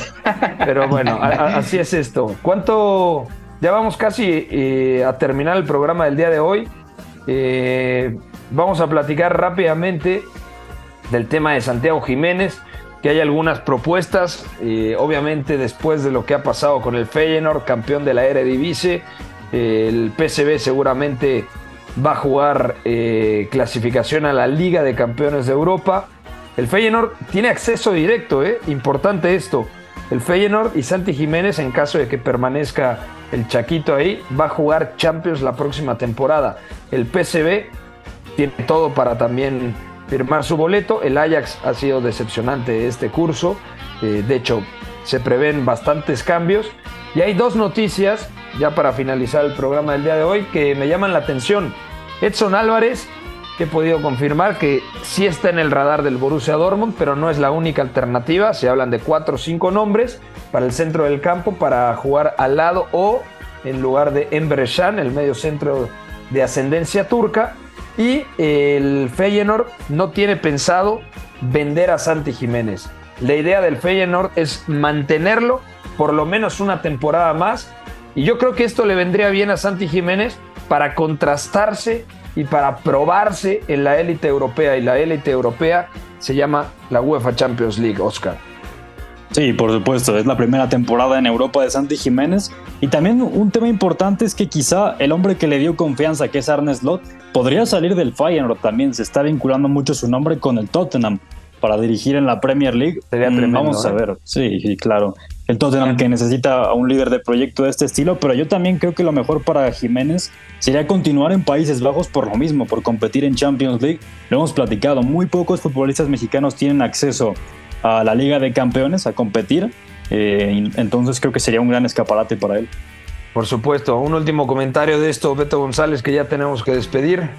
pero bueno, así es esto. ¿Cuánto? Ya vamos casi eh, a terminar el programa del día de hoy. Eh, vamos a platicar rápidamente del tema de Santiago Jiménez, que hay algunas propuestas, eh, obviamente después de lo que ha pasado con el Feyenoord, campeón de la Eredivisie, el PSV seguramente va a jugar eh, clasificación a la Liga de Campeones de Europa. El Feyenoord tiene acceso directo, ¿eh? importante esto. El Feyenoord y Santi Jiménez, en caso de que permanezca el Chaquito ahí, va a jugar Champions la próxima temporada. El PSV tiene todo para también firmar su boleto. El Ajax ha sido decepcionante este curso. Eh, de hecho, se prevén bastantes cambios. Y hay dos noticias ya para finalizar el programa del día de hoy, que me llaman la atención. Edson Álvarez, he podido confirmar que sí está en el radar del Borussia Dortmund, pero no es la única alternativa. Se hablan de cuatro o cinco nombres para el centro del campo para jugar al lado o en lugar de Emre Can, el medio centro de ascendencia turca. Y el Feyenoord no tiene pensado vender a Santi Jiménez. La idea del Feyenoord es mantenerlo por lo menos una temporada más y yo creo que esto le vendría bien a Santi Jiménez para contrastarse y para probarse en la élite europea. Y la élite europea se llama la UEFA Champions League, Oscar. Sí, por supuesto, es la primera temporada en Europa de Santi Jiménez. Y también un tema importante es que quizá el hombre que le dio confianza, que es Arne Slot, podría salir del Feyenoord también. Se está vinculando mucho su nombre con el Tottenham para dirigir en la Premier League. Sería mm, Vamos a ¿eh? ver, sí, sí, claro el Tottenham que necesita a un líder de proyecto de este estilo, pero yo también creo que lo mejor para Jiménez sería continuar en Países Bajos por lo mismo, por competir en Champions League. Lo hemos platicado, muy pocos futbolistas mexicanos tienen acceso a la Liga de Campeones, a competir, eh, entonces creo que sería un gran escaparate para él. Por supuesto, un último comentario de esto, Beto González, que ya tenemos que despedir.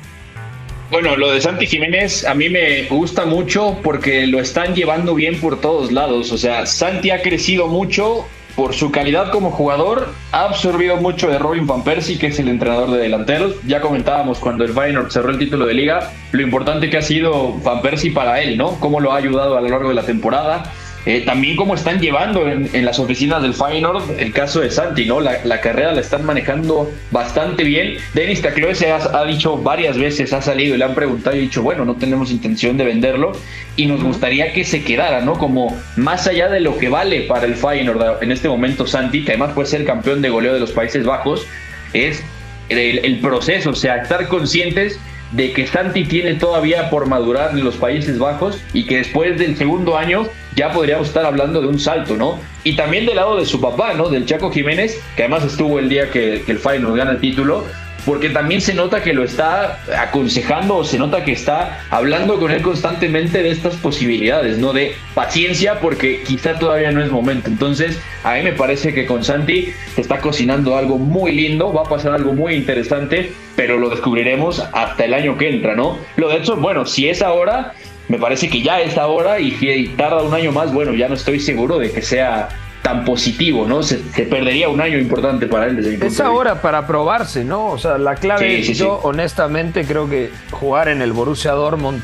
Bueno, lo de Santi Jiménez a mí me gusta mucho porque lo están llevando bien por todos lados. O sea, Santi ha crecido mucho por su calidad como jugador, ha absorbido mucho de Robin Van Persie, que es el entrenador de delanteros. Ya comentábamos cuando el Feyenoord cerró el título de liga, lo importante que ha sido Van Persie para él, ¿no? Cómo lo ha ayudado a lo largo de la temporada. Eh, también cómo están llevando en, las oficinas del Feyenoord el caso de Santi, ¿no? La, carrera la están manejando bastante bien. Denis Tacloe se ha, dicho varias veces, ha salido y le han preguntado y ha dicho, bueno, no tenemos intención de venderlo y nos gustaría que se quedara, ¿no? Como más allá de lo que vale para el Feyenoord en este momento Santi, que además puede ser campeón de goleo de los Países Bajos, es el, el proceso, o sea, estar conscientes de que Santi tiene todavía por madurar en los Países Bajos y que después del segundo año ya podríamos estar hablando de un salto, ¿no? y también del lado de su papá, ¿no? Del Chaco Jiménez, que además estuvo el día que, que el Feyenoord gana el título, porque también se nota que lo está aconsejando o se nota que está hablando con él constantemente de estas posibilidades, ¿no? De paciencia porque quizá todavía no es momento. Entonces, a mí me parece que con Santi está cocinando algo muy lindo, va a pasar algo muy interesante, pero lo descubriremos hasta el año que entra, ¿no? Lo de hecho, bueno, si es ahora, me parece que ya es ahora y si tarda un año más, bueno, ya no estoy seguro de que sea tan positivo, ¿no? Se, perdería un año importante para él desde mi Es ahora para probarse, ¿no? O sea, la clave es, yo honestamente creo que jugar en el Borussia Dortmund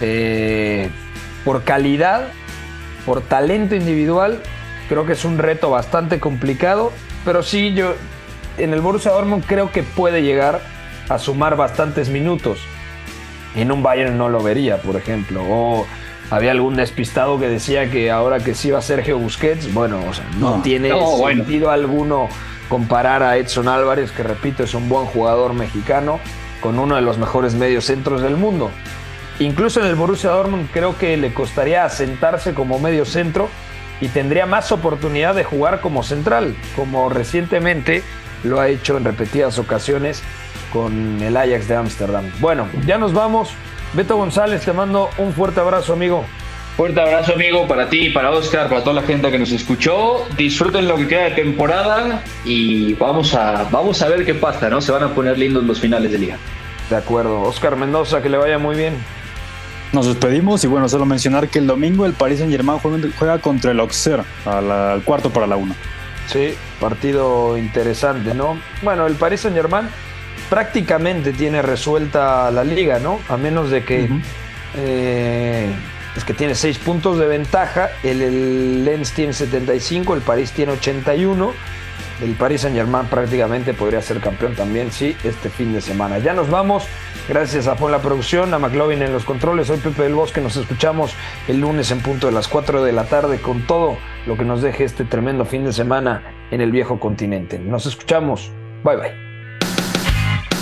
eh, por calidad, por talento individual, creo que es un reto bastante complicado, pero sí yo en el Borussia Dortmund creo que puede llegar a sumar bastantes minutos. En un Bayern no lo vería, por ejemplo, o había algún despistado que decía que ahora que sí va Sergio Busquets, bueno, o sea, no, tiene sentido alguno comparar a Edson Álvarez, que repito, es un buen jugador mexicano, con uno de los mejores medios centros del mundo. Incluso en el Borussia Dortmund creo que le costaría asentarse como medio centro y tendría más oportunidad de jugar como central, como recientemente lo ha hecho en repetidas ocasiones con el Ajax de Ámsterdam. Bueno, ya nos vamos. Beto González, te mando un fuerte abrazo, amigo. Fuerte abrazo, amigo, para ti, para Oscar, para toda la gente que nos escuchó. Disfruten lo que queda de temporada y vamos a, vamos a ver qué pasa, ¿no? Se van a poner lindos los finales de liga. De acuerdo. Oscar Mendoza, que le vaya muy bien. Nos despedimos y bueno, solo mencionar que el domingo el Paris Saint Germain juega contra el Auxerre al cuarto para la una. Sí, partido interesante, ¿no? Bueno, el Paris Saint Germain prácticamente tiene resuelta la liga, ¿no? A menos de que eh, es que tiene seis puntos de ventaja, el, Lens tiene 75, el París tiene 81. El Paris Saint Germain prácticamente podría ser campeón también, sí, este fin de semana. Ya nos vamos. Gracias a Fon la producción, a McLovin en los controles. Soy Pepe del Bosque. Nos escuchamos el lunes en punto de las 4 de la tarde con todo lo que nos deje este tremendo fin de semana en el viejo continente. Nos escuchamos. Bye bye